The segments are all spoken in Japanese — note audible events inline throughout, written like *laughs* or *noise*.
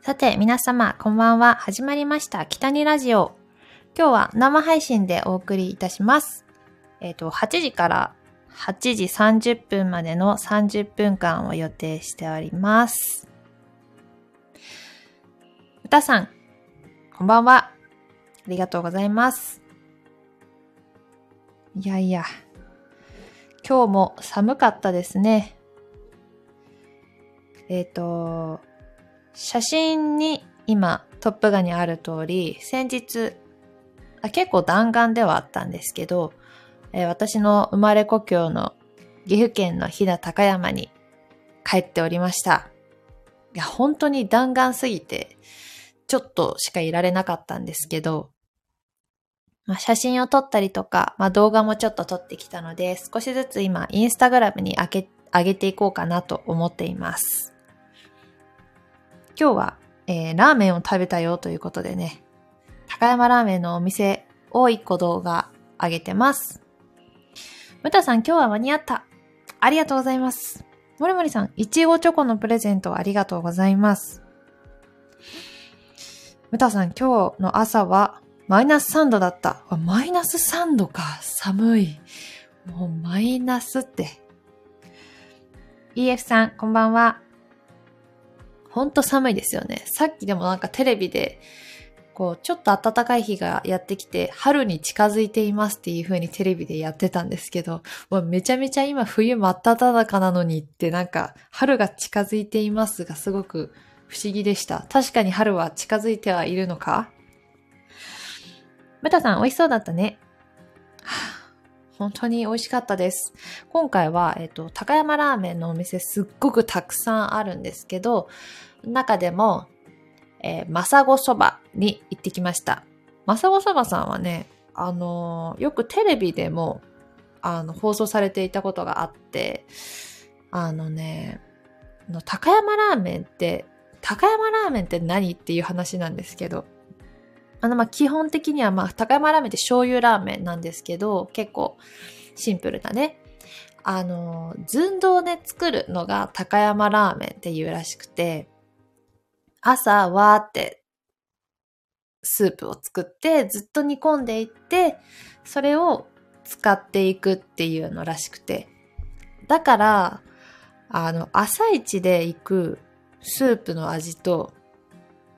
さて、皆様、こんばんは。始まりました。北にラジオ。今日は生配信でお送りいたします。えっ、と、8時から8時30分までの30分間を予定しております。うたさん、こんばんは。ありがとうございます。いやいや、今日も寒かったですね。えっ、と、写真に今トップ画にある通り、先日、あ結構弾丸ではあったんですけど、えー私の生まれ故郷の岐阜県の飛騨高山に帰っておりました。いや、本当に弾丸すぎて、ちょっとしかいられなかったんですけど、まあ、写真を撮ったりとか、まあ、動画もちょっと撮ってきたので、少しずつ今、インスタグラムに上げ上げていこうかなと思っています。今日は、えーラーメンを食べたよということでね、高山ラーメンのお店を一個動画上げてます。むたさん今日は間に合った。ありがとうございます。もりもりさん、いちごチョコのプレゼントありがとうございます。むたさん今日の朝はマイナス3度だった。マイナス3度か。寒い。もうマイナスって。EF さん、こんばんは。ほんと寒いですよね。さっきでもなんかテレビで、こう、ちょっと暖かい日がやってきて、春に近づいていますっていう風にテレビでやってたんですけど、もうめちゃめちゃ今冬真っ只中なのにってなんか、春が近づいていますがすごく不思議でした。確かに春は近づいてはいるのか？ムタさん、美味しそうだったね。はあ本当に美味しかったです。今回は、えっと、高山ラーメンのお店すっごくたくさんあるんですけど、中でも、えー、まさごそばに行ってきました。まさごそばさんはね、あのーよくテレビでも、あの、放送されていたことがあって、あのね、の高山ラーメンって、高山ラーメンって何っていう話なんですけど、あの、ま、基本的には、ま、高山ラーメンって醤油ラーメンなんですけど、結構シンプルなね。あの、寸胴で作るのが高山ラーメンっていうらしくて、朝わーってスープを作ってずっと煮込んでいって、それを使っていくっていうのらしくて。だから、あの、朝一で行くスープの味と、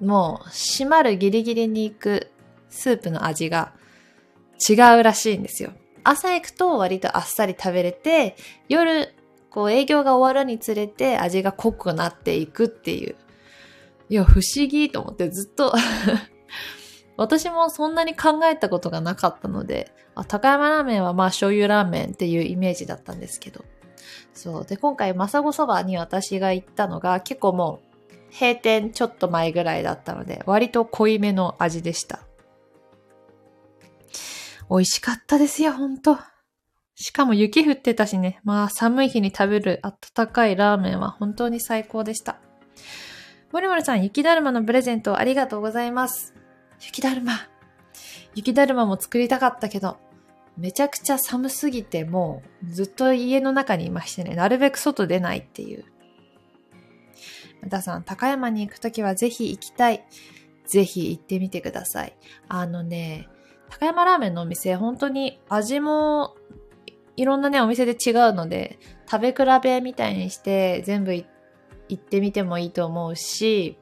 もう閉まるギリギリに行くスープの味が違うらしいんですよ。朝行くと割とあっさり食べれて、夜、こう営業が終わるにつれて味が濃くなっていくっていう。いや、不思議と思ってずっと *laughs* 私もそんなに考えたことがなかったので、あ高山ラーメンはまあ醤油ラーメンっていうイメージだったんですけど。そう。で、今回、まさごそばに私が行ったのが結構もう閉店ちょっと前ぐらいだったので、割と濃いめの味でした。美味しかったですよ、ほんと。しかも雪降ってたしね。まあ寒い日に食べる温かいラーメンは本当に最高でした。もりもりさん、雪だるまのプレゼントありがとうございます。雪だるま。雪だるまも作りたかったけど、めちゃくちゃ寒すぎてもうずっと家の中にいましてね、なるべく外出ないっていう。またさん、高山に行くときはぜひ行きたい。ぜひ行ってみてください。あのね、高山ラーメンのお店、本当に味もいろんなね、お店で違うので、食べ比べみたいにして全部行ってみてもいいと思うし、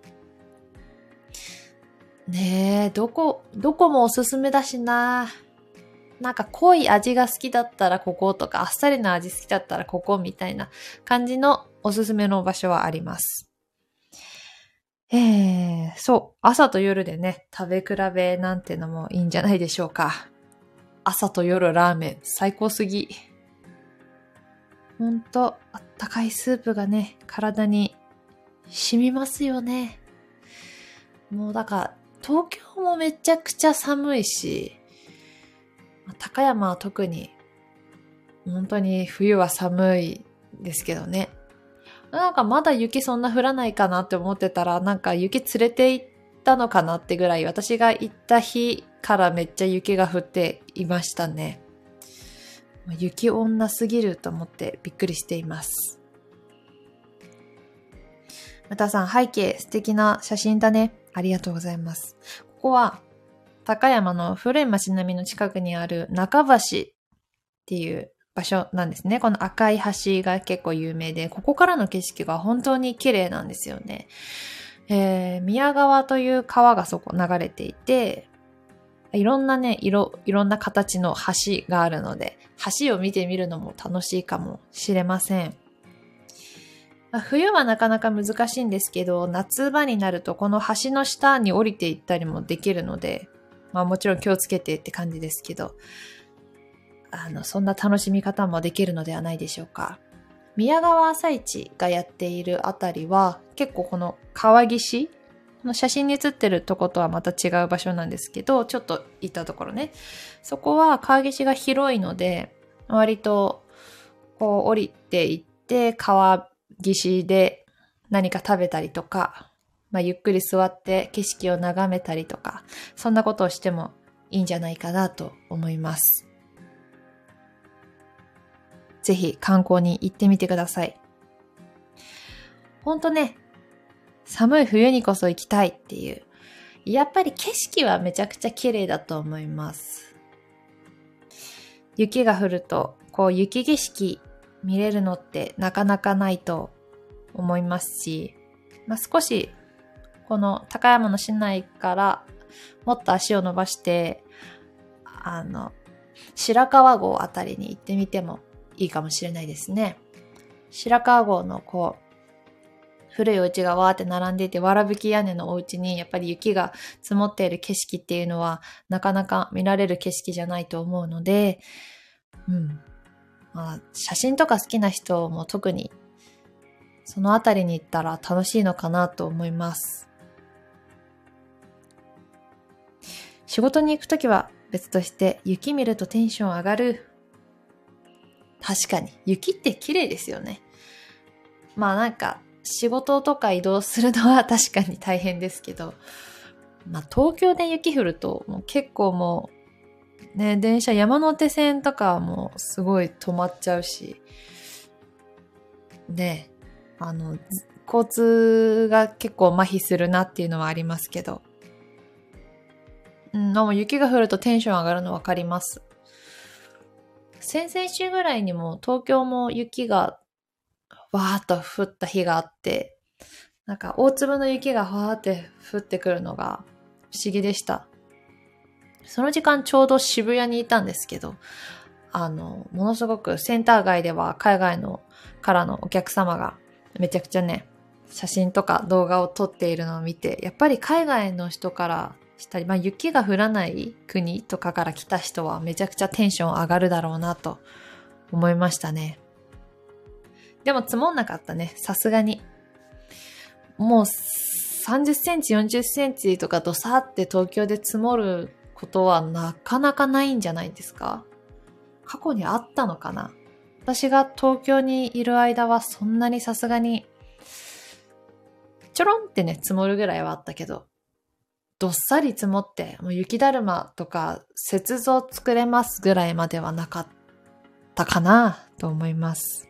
ねえ、どこ、どこもおすすめだしな。なんか濃い味が好きだったらこことか、あっさりな味好きだったらここみたいな感じのおすすめの場所はあります。えー、そう、朝と夜でね、食べ比べなんてのもいいんじゃないでしょうか。朝と夜ラーメン、最高すぎ。ほんと、あったかいスープがね、体に染みますよね。もうだから、東京もめちゃくちゃ寒いし、高山は特に、本当に冬は寒いですけどね。なんかまだ雪そんな降らないかなって思ってたら、なんか雪連れて行ったのかなってぐらい、私が行った日からめっちゃ雪が降っていましたね。雪女すぎると思ってびっくりしています。またさん、背景素敵な写真だね。ありがとうございます。ここは、高山の古い町並みの近くにある中橋っていう場所なんですね。この赤い橋が結構有名で、ここからの景色が本当に綺麗なんですよね。えー、宮川という川がそこ流れていて、いろんなね、色、いろんな形の橋があるので、橋を見てみるのも楽しいかもしれません。冬はなかなか難しいんですけど、夏場になるとこの橋の下に降りていったりもできるので、まあもちろん気をつけてって感じですけど、あの、そんな楽しみ方もできるのではないでしょうか。宮川朝市がやっているあたりは、結構この川岸、この写真に写ってるとことはまた違う場所なんですけど、ちょっと行ったところね。そこは川岸が広いので、割と、こう降りていって、川岸で何か食べたりとか、まあ、ゆっくり座って景色を眺めたりとか、そんなことをしてもいいんじゃないかなと思います。ぜひ観光に行ってみてください。ほんとね、寒い冬にこそ行きたいっていう。やっぱり景色はめちゃくちゃ綺麗だと思います。雪が降ると、こう雪景色見れるのってなかなかないと思いますし、まあ、少しこの高山の市内からもっと足を伸ばして、あの、白川郷あたりに行ってみてもいいかもしれないですね。白川郷のこう、古いお家がわーって並んでいて、わらぶき屋根のお家にやっぱり雪が積もっている景色っていうのはなかなか見られる景色じゃないと思うので、うん。まあ、写真とか好きな人も特にそのあたりに行ったら楽しいのかなと思います。仕事に行くときは別として雪見るとテンション上がる確かに。雪って綺麗ですよね。まあなんか、仕事とか移動するのは確かに大変ですけど、まあ東京で雪降るともう結構もう、ね、電車山手線とかもすごい止まっちゃうし、ね、あの、交通が結構麻痺するなっていうのはありますけど、うん、でも雪が降るとテンション上がるのわかります。先々週ぐらいにも東京も雪がわーっと降った日があって、なんか大粒の雪がわーって降ってくるのが不思議でした。その時間ちょうど渋谷にいたんですけど、あの、ものすごくセンター街では海外のからのお客様がめちゃくちゃね、写真とか動画を撮っているのを見て、やっぱり海外の人からしたり、まあ雪が降らない国とかから来た人はめちゃくちゃテンション上がるだろうなと思いましたね。でも積もんなかったね。さすがに。もう30センチ、40センチとかドサって東京で積もることはなかなかないんじゃないですか過去にあったのかな私が東京にいる間はそんなにさすがにちょろんってね、積もるぐらいはあったけど、どっさり積もって、もう雪だるまとか雪像作れますぐらいまではなかったかなと思います。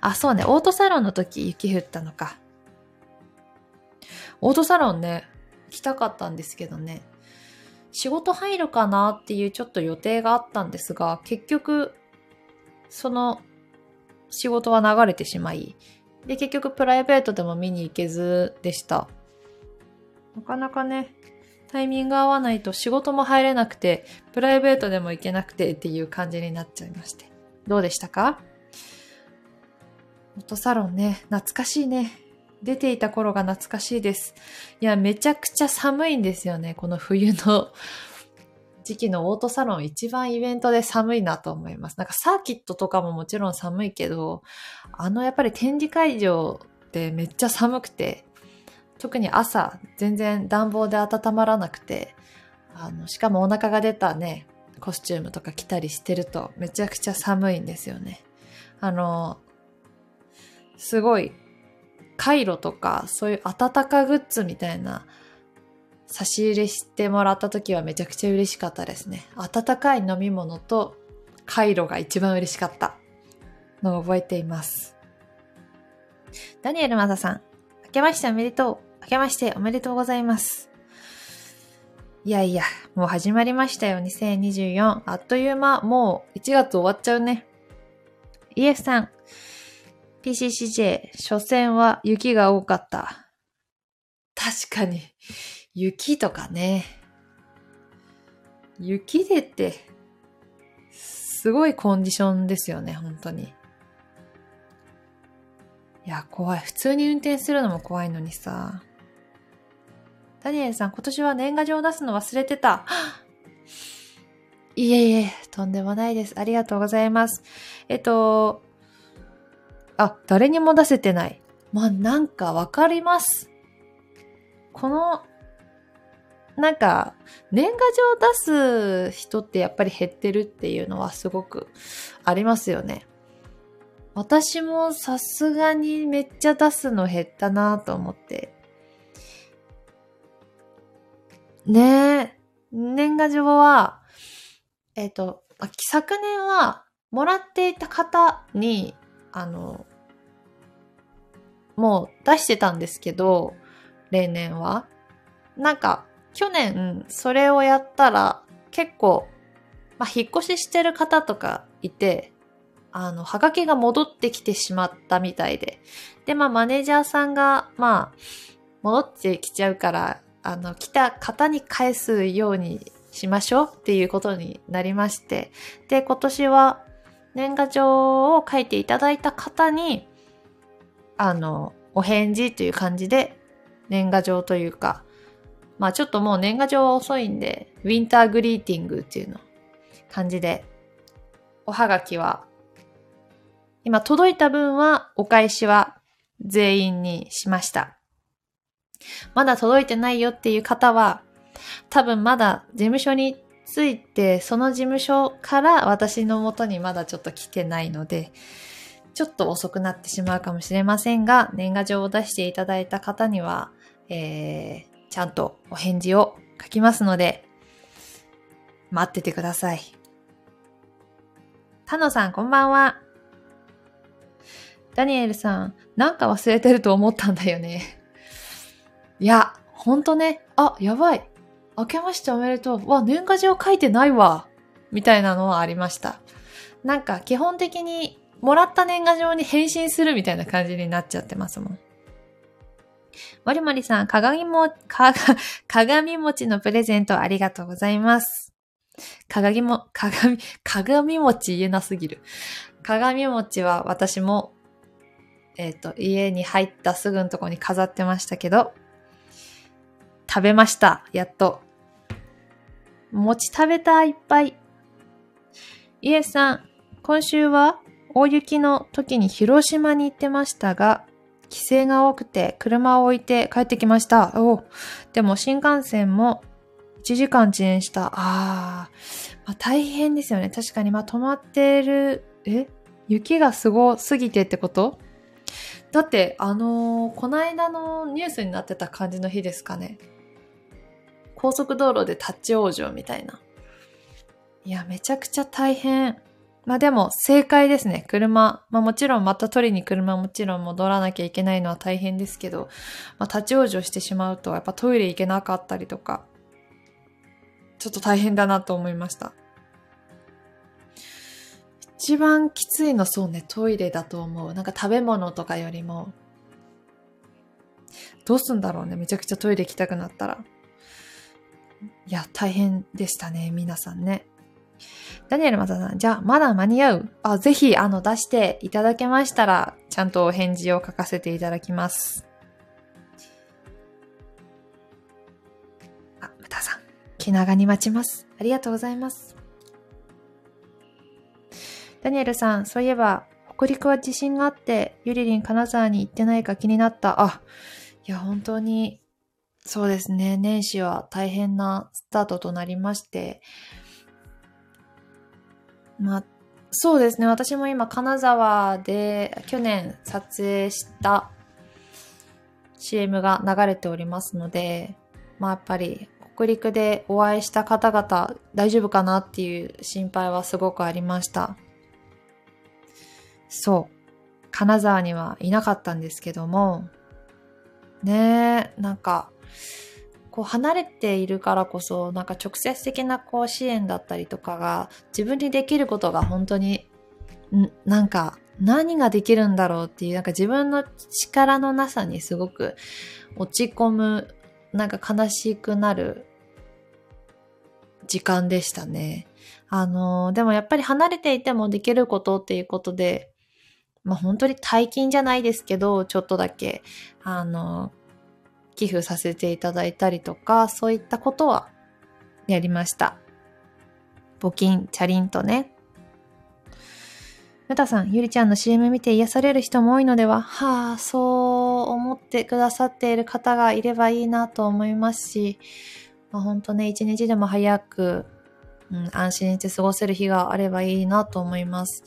あ、そうね、オートサロンの時雪降ったのか。オートサロンね、来たかったんですけどね、仕事入るかなっていうちょっと予定があったんですが、結局、その仕事は流れてしまい、で、結局プライベートでも見に行けずでした。なかなかね、タイミング合わないと仕事も入れなくて、プライベートでも行けなくてっていう感じになっちゃいまして。どうでしたか？フォトサロンね、懐かしいね。出ていた頃が懐かしいです。いや、めちゃくちゃ寒いんですよね。この冬の時期のオートサロン一番イベントで寒いなと思います。なんかサーキットとかももちろん寒いけど、あのやっぱり展示会場ってめっちゃ寒くて、特に朝、全然暖房で温まらなくて、あの、しかもお腹が出たね、コスチュームとか着たりしてるとめちゃくちゃ寒いんですよね。あの、すごい、カイロとか、そういう暖かグッズみたいな差し入れしてもらった時はめちゃくちゃ嬉しかったですね。温かい飲み物とカイロが一番嬉しかったのを覚えています。ダニエルマサさん、明けましておめでとう。明けましておめでとうございます。いやいや、もう始まりましたよ、2024。あっという間、もう1月終わっちゃうね。EF さん、PCCJ、初戦は雪が多かった。確かに、雪とかね。雪でって、すごいコンディションですよね、本当に。いや、怖い。普通に運転するのも怖いのにさ。ダニエルさん、今年は年賀状を出すの忘れてた。*gasps* いえいえ、とんでもないです。ありがとうございます。えっと、あ、誰にも出せてない。まあ、なんかわかります。この、なんか、年賀状を出す人ってやっぱり減ってるっていうのはすごくありますよね。私もさすがにめっちゃ出すの減ったなと思って。ねえ。年賀状は、えっ、ー、と、昨年は、もらっていた方に、あの、もう出してたんですけど、例年は。なんか、去年、それをやったら、結構、まあ、引っ越ししてる方とかいて、あの、はがきが戻ってきてしまったみたいで。で、まあ、マネージャーさんが、まあ、戻ってきちゃうから、あの、来た方に返すようにしましょうっていうことになりまして。で、今年は年賀状を書いていただいた方に、あの、お返事という感じで年賀状というか、まあちょっともう年賀状は遅いんで、ウィンターグリーティングっていうの感じで、おはがきは、今届いた分はお返しは全員にしました。まだ届いてないよっていう方は、多分まだ事務所について、その事務所から私の元にまだちょっと来てないので、ちょっと遅くなってしまうかもしれませんが、年賀状を出していただいた方には、えー、ちゃんとお返事を書きますので、待っててください。タノさん、こんばんは。ダニエルさん、なんか忘れてると思ったんだよね。いや、ほんとね、あ、やばい。明けましておめでとう。わ、年賀状書いてないわ。みたいなのはありました。なんか基本的にもらった年賀状に返信するみたいな感じになっちゃってますもん。もりもりさん、鏡も、か、鏡餅のプレゼントありがとうございます。鏡も、鏡、鏡餅言えなすぎる。鏡餅は私も、えっ、ー、と、家に入ったすぐのとこに飾ってましたけど、食べました。やっと。餅食べたいっぱい。イエスさん、今週は大雪の時に広島に行ってましたが、規制が多くて車を置いて帰ってきました。おでも新幹線も1時間遅延した。あー、まあ、大変ですよね。確かに、まあ、止まってる、え？雪がすごすぎてってこと？だって、あのー、この間のニュースになってた感じの日ですかね。高速道路で立ち往生みたいな。いや、めちゃくちゃ大変。まあでも、正解ですね。車。まあもちろん、また取りに車もちろん戻らなきゃいけないのは大変ですけど、まあ立ち往生してしまうと、やっぱトイレ行けなかったりとか、ちょっと大変だなと思いました。一番きついのそうね、トイレだと思う。なんか食べ物とかよりも、どうすんだろうね。めちゃくちゃトイレ行きたくなったら。いや、大変でしたね、皆さんね。ダニエルマサさん、じゃあ、まだ間に合う？あ、ぜひ、あの、出していただけましたら、ちゃんとお返事を書かせていただきます。あ、ムタさん、気長に待ちます。ありがとうございます。ダニエルさん、そういえば、北陸は地震があって、ゆりりん金沢に行ってないか気になった。あ、いや、本当にそうですね。年始は大変なスタートとなりまして。まあ、そうですね。私も今、金沢で去年撮影した CM が流れておりますので、まあやっぱり北陸でお会いした方々大丈夫かなっていう心配はすごくありました。そう。金沢にはいなかったんですけども、ねえ、なんか、こう離れているからこそ、なんか直接的なこう支援だったりとかが自分にできることが本当に、んなんか何ができるんだろうっていう、なんか自分の力のなさにすごく落ち込む、なんか悲しくなる時間でしたね。あの、でもやっぱり離れていてもできることっていうことで、まあ本当に大金じゃないですけど、ちょっとだけ、あの、寄付させていただいたりとか、そういったことはやりました。募金、チャリンとね。むたさん、ゆりちゃんの CM 見て癒される人も多いのでは？はあ、そう思ってくださっている方がいればいいなと思いますし、まあ、本当ね、一日でも早く、うん、安心して過ごせる日があればいいなと思います。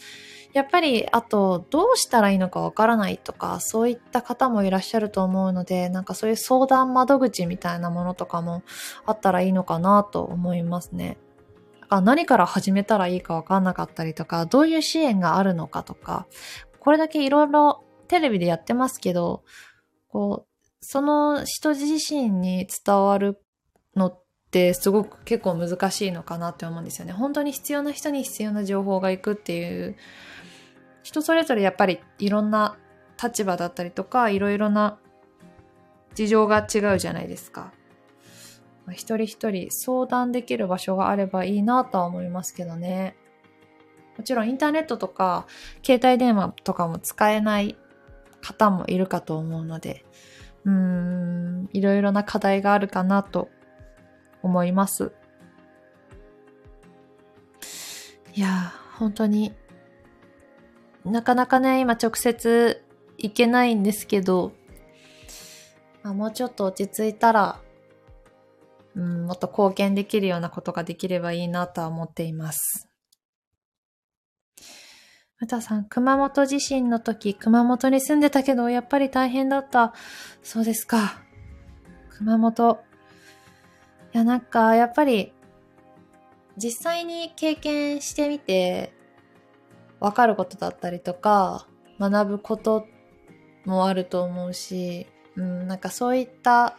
やっぱり、あと、どうしたらいいのかわからないとか、そういった方もいらっしゃると思うので、なんかそういう相談窓口みたいなものとかもあったらいいのかなと思いますね。何から始めたらいいかわかんなかったりとか、どういう支援があるのかとか、これだけいろいろテレビでやってますけど、こう、その人自身に伝わるのってすごく結構難しいのかなって思うんですよね。本当に必要な人に必要な情報がいくっていう、人それぞれやっぱりいろんな立場だったりとか、いろいろな事情が違うじゃないですか。一人一人相談できる場所があればいいなとは思いますけどね。もちろんインターネットとか携帯電話とかも使えない方もいるかと思うので、うーん、いろいろな課題があるかなと思います。いや本当に、なかなかね、今直接行けないんですけど、まあ、もうちょっと落ち着いたら、うん、もっと貢献できるようなことができればいいなとは思っています。またさん、熊本地震の時、熊本に住んでたけど、やっぱり大変だった。そうですか。熊本。いや、なんか、やっぱり、実際に経験してみて、わかることだったりとか、学ぶこともあると思うし、うん、なんかそういった、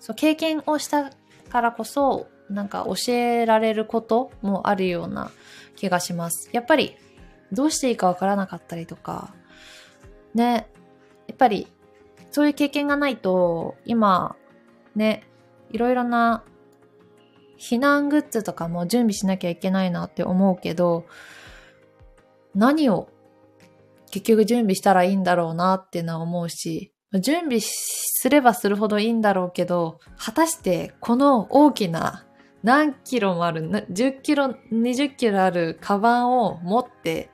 そう、経験をしたからこそ、なんか教えられることもあるような気がします。やっぱり、どうしていいかわからなかったりとか、ね、やっぱり、そういう経験がないと、今、ね、いろいろな避難グッズとかも準備しなきゃいけないなって思うけど、何を結局準備したらいいんだろうなっていうのは思うし、準備すればするほどいいんだろうけど、果たしてこの大きな何キロもある、10キロ、20キロあるカバンを持って、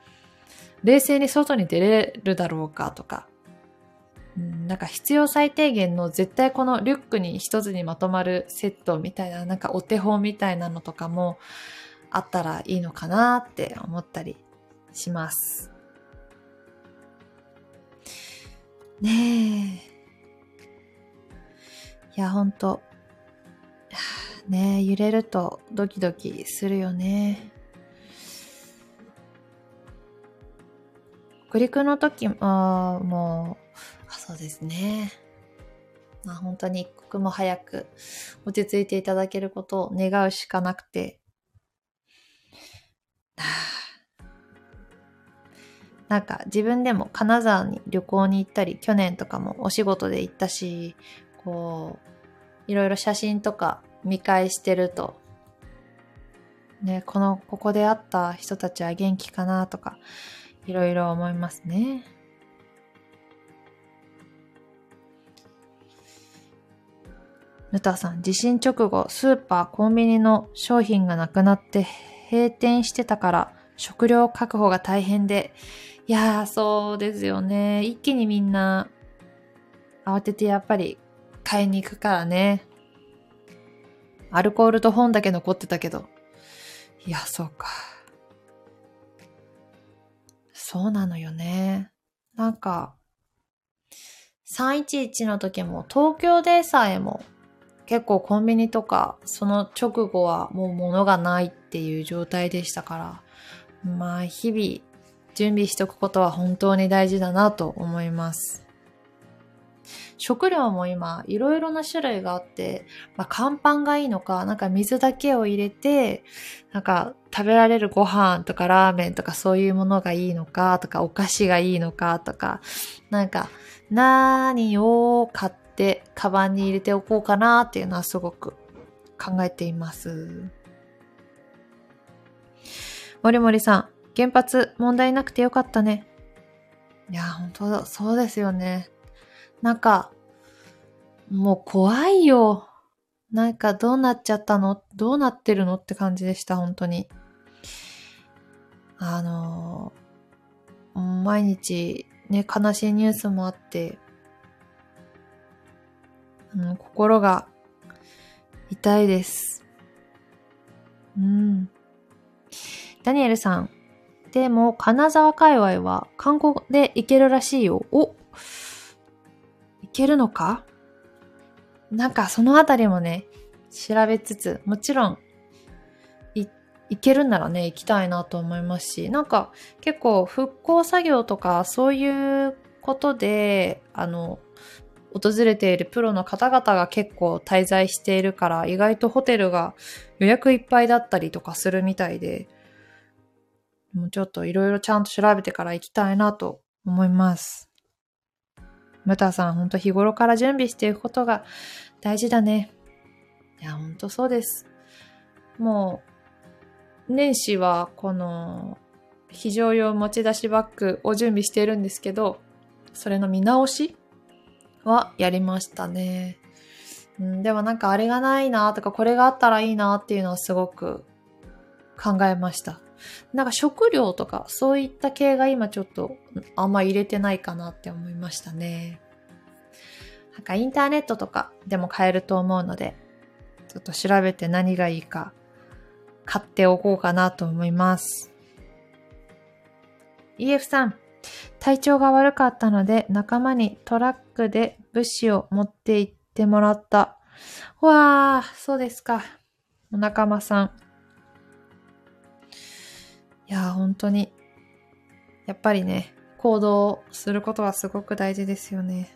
冷静に外に出れるだろうかとか、なんか必要最低限の絶対このリュックに一つにまとまるセットみたいな、なんかお手本みたいなのとかもあったらいいのかなって思ったりします。ねえ。いや、ほんと。*sighs* ねえ、揺れるとドキドキするよね。北陸の時あもう、あ、そうですね。まあ本当に一刻も早く落ち着いていただけることを願うしかなくて。*sighs* なんか自分でも金沢に旅行に行ったり、去年とかもお仕事で行ったし、こう、いろいろ写真とか見返してると、ね、この、ここで会った人たちは元気かなとか、いろいろ思いますね。ムタさん、地震直後、スーパー、コンビニの商品がなくなって閉店してたから、食料確保が大変で、いやー、そうですよね。一気にみんな、慌ててやっぱり買いに行くからね。アルコールと本だけ残ってたけど。いや、そうか。そうなのよね。なんか、311の時も東京でさえも結構コンビニとかその直後はもう物がないっていう状態でしたから、まあ日々準備しとくことは本当に大事だなと思います。食料も今、いろいろな種類があって、まあ、乾パンがいいのか、なんか水だけを入れて、なんか食べられるご飯とかラーメンとかそういうものがいいのか、とかお菓子がいいのか、とか、なんか何を買ってカバンに入れておこうかなっていうのはすごく考えています。もりもりさん、原発問題なくてよかったね。いや、本当だ、そうですよね。なんか、もう怖いよ。なんかどうなっちゃったの？どうなってるのって感じでした、本当に。あの毎日ね、悲しいニュースもあって、うん、心が痛いです。うん。ダニエルさん。でも、金沢界隈は観光で行けるらしいよ。おけるのか？なんかそのあたりもね、調べつつ、もちろん、い、いけるんならね、行きたいなと思いますし、なんか結構復興作業とかそういうことで、あの、訪れているプロの方々が結構滞在しているから、意外とホテルが予約いっぱいだったりとかするみたいで、もうちょっといろいろちゃんと調べてから行きたいなと思います。ムタさん、ほんと日頃から準備していくことが大事だね。いや、ほんとそうです。もう、年始はこの非常用持ち出しバッグを準備しているんですけど、それの見直しはやりましたね。うん、でもなんかあれがないなとかこれがあったらいいなっていうのはすごく考えました。なんか食料とかそういった系が今ちょっとあんま入れてないかなって思いましたね。なんかインターネットとかでも買えると思うので、ちょっと調べて何がいいか買っておこうかなと思います。EF さん、体調が悪かったので仲間にトラックで物資を持って行ってもらった。わー、そうですか。お仲間さん。いや、本当に、やっぱりね、行動することはすごく大事ですよね。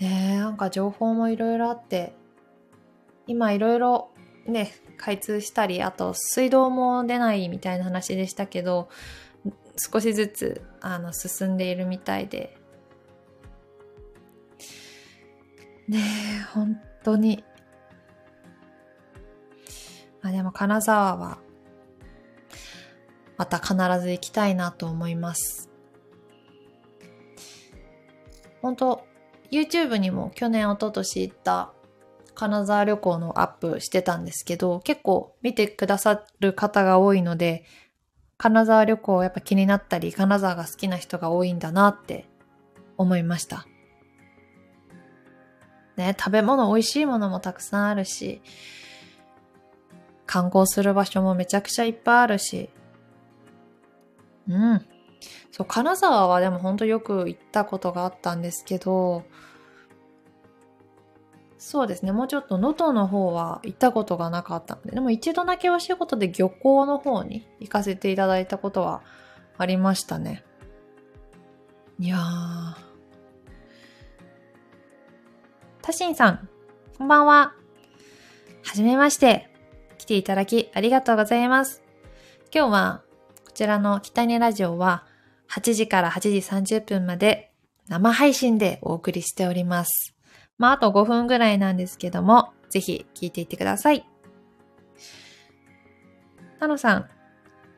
ねえ、なんか情報もいろいろあって、今いろいろね、開通したり、あと水道も出ないみたいな話でしたけど、少しずつあの進んでいるみたいで。ねえ、本当にあでも金沢は、また必ず行きたいなと思います。本当 YouTube にも去年、一昨年行った金沢旅行のアップしてたんですけど、結構見てくださる方が多いので、金沢旅行やっぱ気になったり、金沢が好きな人が多いんだなって思いました。ね、食べ物、美味しいものもたくさんあるし、観光する場所もめちゃくちゃいっぱいあるし。うん。そう、金沢はでもほんとよく行ったことがあったんですけど、そうですね。もうちょっと能登の方は行ったことがなかったので、でも一度だけお仕事で漁港の方に行かせていただいたことはありましたね。いやー。タシンさん、こんばんは。はじめまして。来ていただきありがとうございます。今日はこちらの北にラジオは8時から8時30分まで生配信でお送りしております。まあ、あと5分ぐらいなんですけども、ぜひ聞いていってください。タノさん、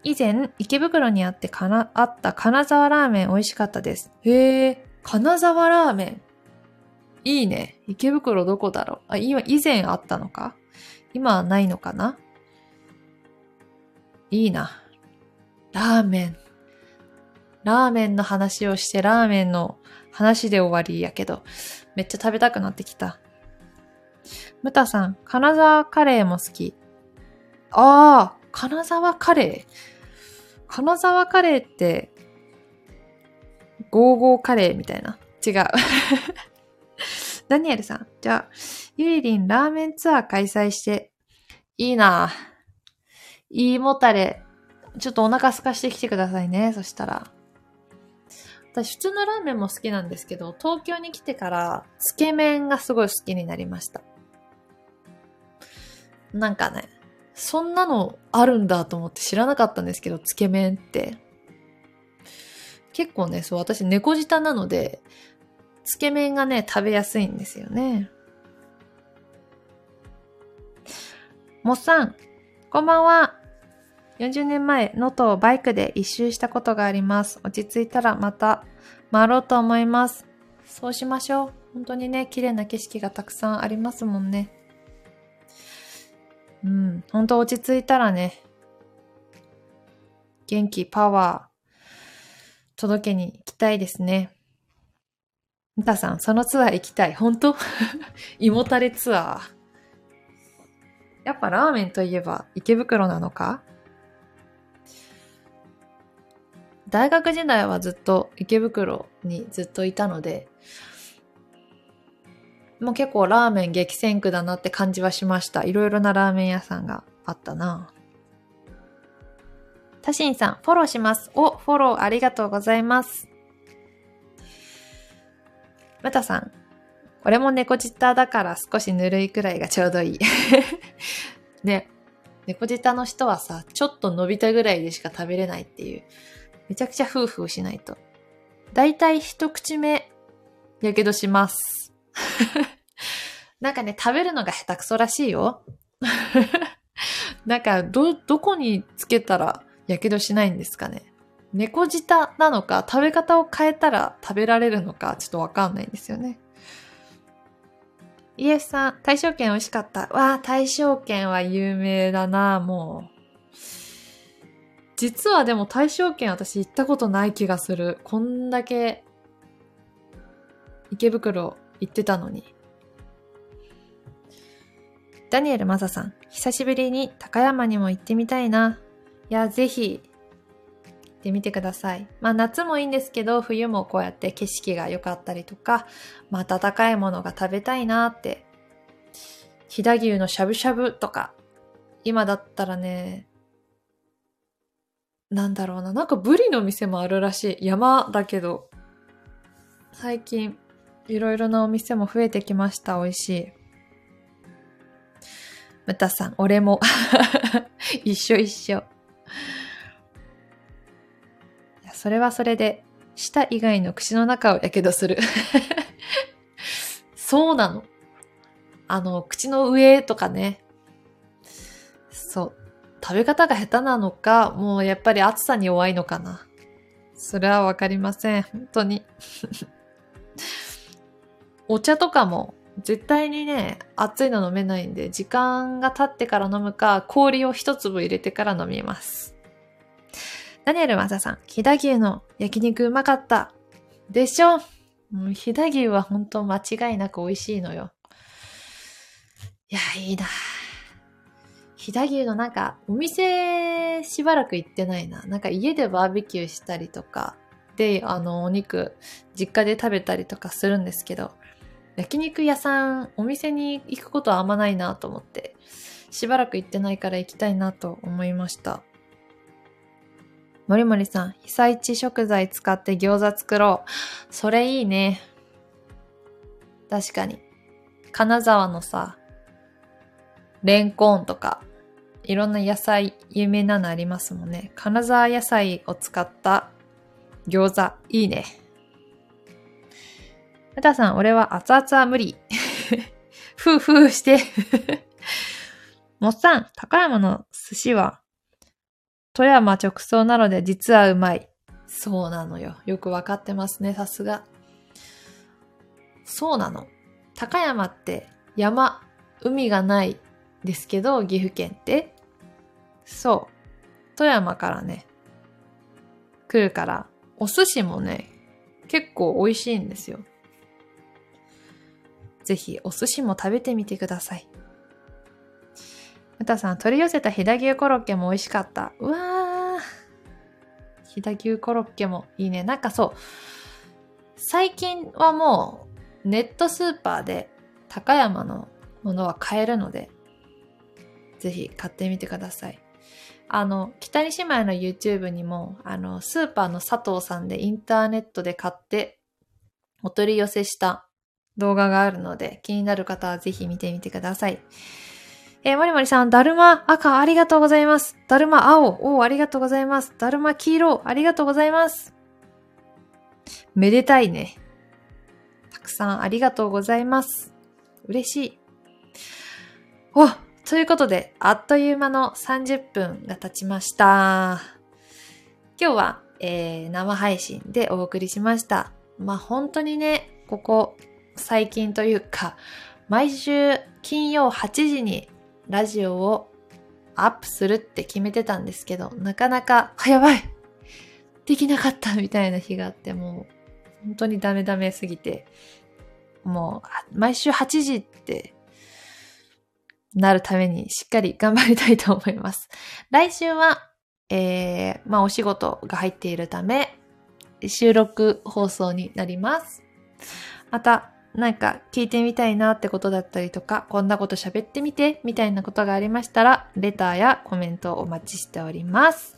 以前池袋にあってかな、あった金沢ラーメン美味しかったです。へえ、金沢ラーメン。いいね。池袋どこだろうあ、今、以前あったのか？今はないのかな？いいな。ラーメン。ラーメンの話をしてラーメンの話で終わりやけど、めっちゃ食べたくなってきた。ムタさん、金沢カレーも好き。ああ、金沢カレー。金沢カレーって、ゴーゴーカレーみたいな。違う。ダニエルさん、じゃあ、ゆりりんラーメンツアー開催して、いいなぁ。いいもたれ、ちょっとお腹空かしてきてくださいね、そしたら。私普通のラーメンも好きなんですけど、東京に来てからつけ麺がすごい好きになりました。なんかね、そんなのあるんだと思って知らなかったんですけど、つけ麺って。結構ね、そう、私猫舌なので、つけ麺がね、食べやすいんですよね。もっさん、こんばんは。40年前、能登をバイクで一周したことがあります。落ち着いたらまた回ろうと思います。そうしましょう。本当にね、綺麗な景色がたくさんありますもんね。うん、本当落ち着いたらね、元気、パワー、届けに行きたいですね。みたさん、そのツアー行きたい。本当？*laughs* 胃もたれツアー。やっぱラーメンといえば池袋なのか？大学時代はずっと池袋にずっといたので、もう結構ラーメン激戦区だなって感じはしました。いろいろなラーメン屋さんがあったな。タシンさん、フォローします。お、フォローありがとうございます。ムタさん、俺も猫舌だから少しぬるいくらいがちょうどいい。*laughs* ね、猫舌の人はさ、ちょっと伸びたぐらいでしか食べれないっていう。めちゃくちゃフーフーしないと。だいたい一口目、やけどします。*laughs* なんかね、食べるのが下手くそらしいよ。*laughs* なんか、ど、どこにつけたらやけどしないんですかね。猫舌なのか、食べ方を変えたら食べられるのか、ちょっとわかんないんですよね。イエスさん、大正券美味しかった。わあ、大正券は有名だな、もう。実はでも大正圏私行ったことない気がする。こんだけ池袋行ってたのに。ダニエルマサさん、久しぶりに高山にも行ってみたいな。いや、ぜひ、ってみてください。まあ夏もいいんですけど、冬もこうやって景色が良かったりとか、まあ温かいものが食べたいなって。飛騨牛のしゃぶしゃぶとか、今だったらね、なんだろうな。なんかブリの店もあるらしい。山だけど。最近、いろいろなお店も増えてきました。美味しい。ムタさん、俺も。*laughs* 一緒一緒。それはそれで、舌以外の口の中をやけどする。*laughs* そうなの。あの、口の上とかね。そう。食べ方が下手なのか、もうやっぱり暑さに弱いのかな。それはわかりません。本当に。*laughs* お茶とかも絶対にね、熱いの飲めないんで、時間が経ってから飲むか、氷を一粒入れてから飲みます。ダニエルマサさん、飛騨牛の焼肉うまかった。でしょ？もう飛騨牛は本当間違いなく美味しいのよ。いや、いいな飛騨牛のなんか、お店しばらく行ってないな。なんか家でバーベキューしたりとか、で、あの、お肉、実家で食べたりとかするんですけど、焼肉屋さん、お店に行くことはあんまないなと思って、しばらく行ってないから行きたいなと思いました。もりもりさん、被災地食材使って餃子作ろう。それいいね。確かに。金沢のさ、レンコンとか、いろんな野菜、有名なのありますもんね。金沢野菜を使った餃子、いいね。うたさん、俺は熱々は無理。ふうふうしてもっさん、高山の寿司は、富山直送なので実はうまい。そうなのよ。よくわかってますね、さすが。そうなの。高山って山、海がないですけど、岐阜県ってそう。富山からね、来るから、お寿司もね、結構美味しいんですよ。ぜひお寿司も食べてみてください。またさん、取り寄せた飛騨牛コロッケも美味しかった。うわー。飛騨牛コロッケもいいね。なんかそう、最近はもうネットスーパーで高山のものは買えるので、ぜひ買ってみてください。あの、北に姉妹の YouTube にも、あの、スーパーの佐藤さんでインターネットで買ってお取り寄せした動画があるので、気になる方はぜひ見てみてください。えー、もりもりさん、だるま赤ありがとうございます。だるま青、おありがとうございます。だるま黄色、ありがとうございます。めでたいね。たくさんありがとうございます。嬉しい。おということで、あっという間の30分が経ちました。今日は、えー、生配信でお送りしました。まあ、本当にね、ここ最近というか、毎週金曜8時にラジオをアップするって決めてたんですけど、なかなか、あ、やばいできなかったみたいな日があって、もう、本当にダメダメすぎて、もう、毎週8時ってなるためにしっかり頑張りたいと思います。来週は、えー、まあお仕事が入っているため、収録放送になります。また、なんか聞いてみたいなってことだったりとか、こんなこと喋ってみて、みたいなことがありましたら、レターやコメントをお待ちしております。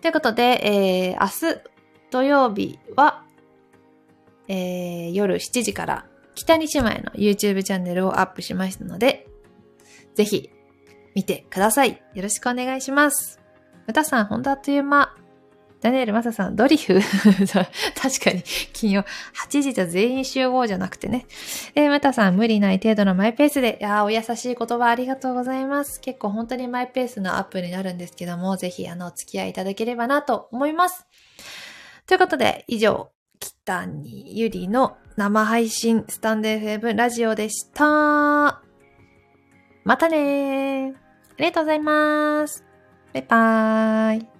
ということで、えー、明日土曜日は、えー、夜7時から北に姉妹の YouTube チャンネルをアップしましたので、ぜひ見てください。よろしくお願いします。歌さん、ほんとあっという間。ダニエル・マサさん、ドリフ *laughs* 確かに、金曜、8時と全員集合じゃなくてね。えー、マタさん、無理ない程度のマイペースで、いやお優しい言葉ありがとうございます。結構本当にマイペースのアップになるんですけども、ぜひ、あの、お付き合いいただければなと思います。ということで、以上、北にゆりの生配信スタンド FM ラジオでした。またねー。ありがとうございます。バイバーイ。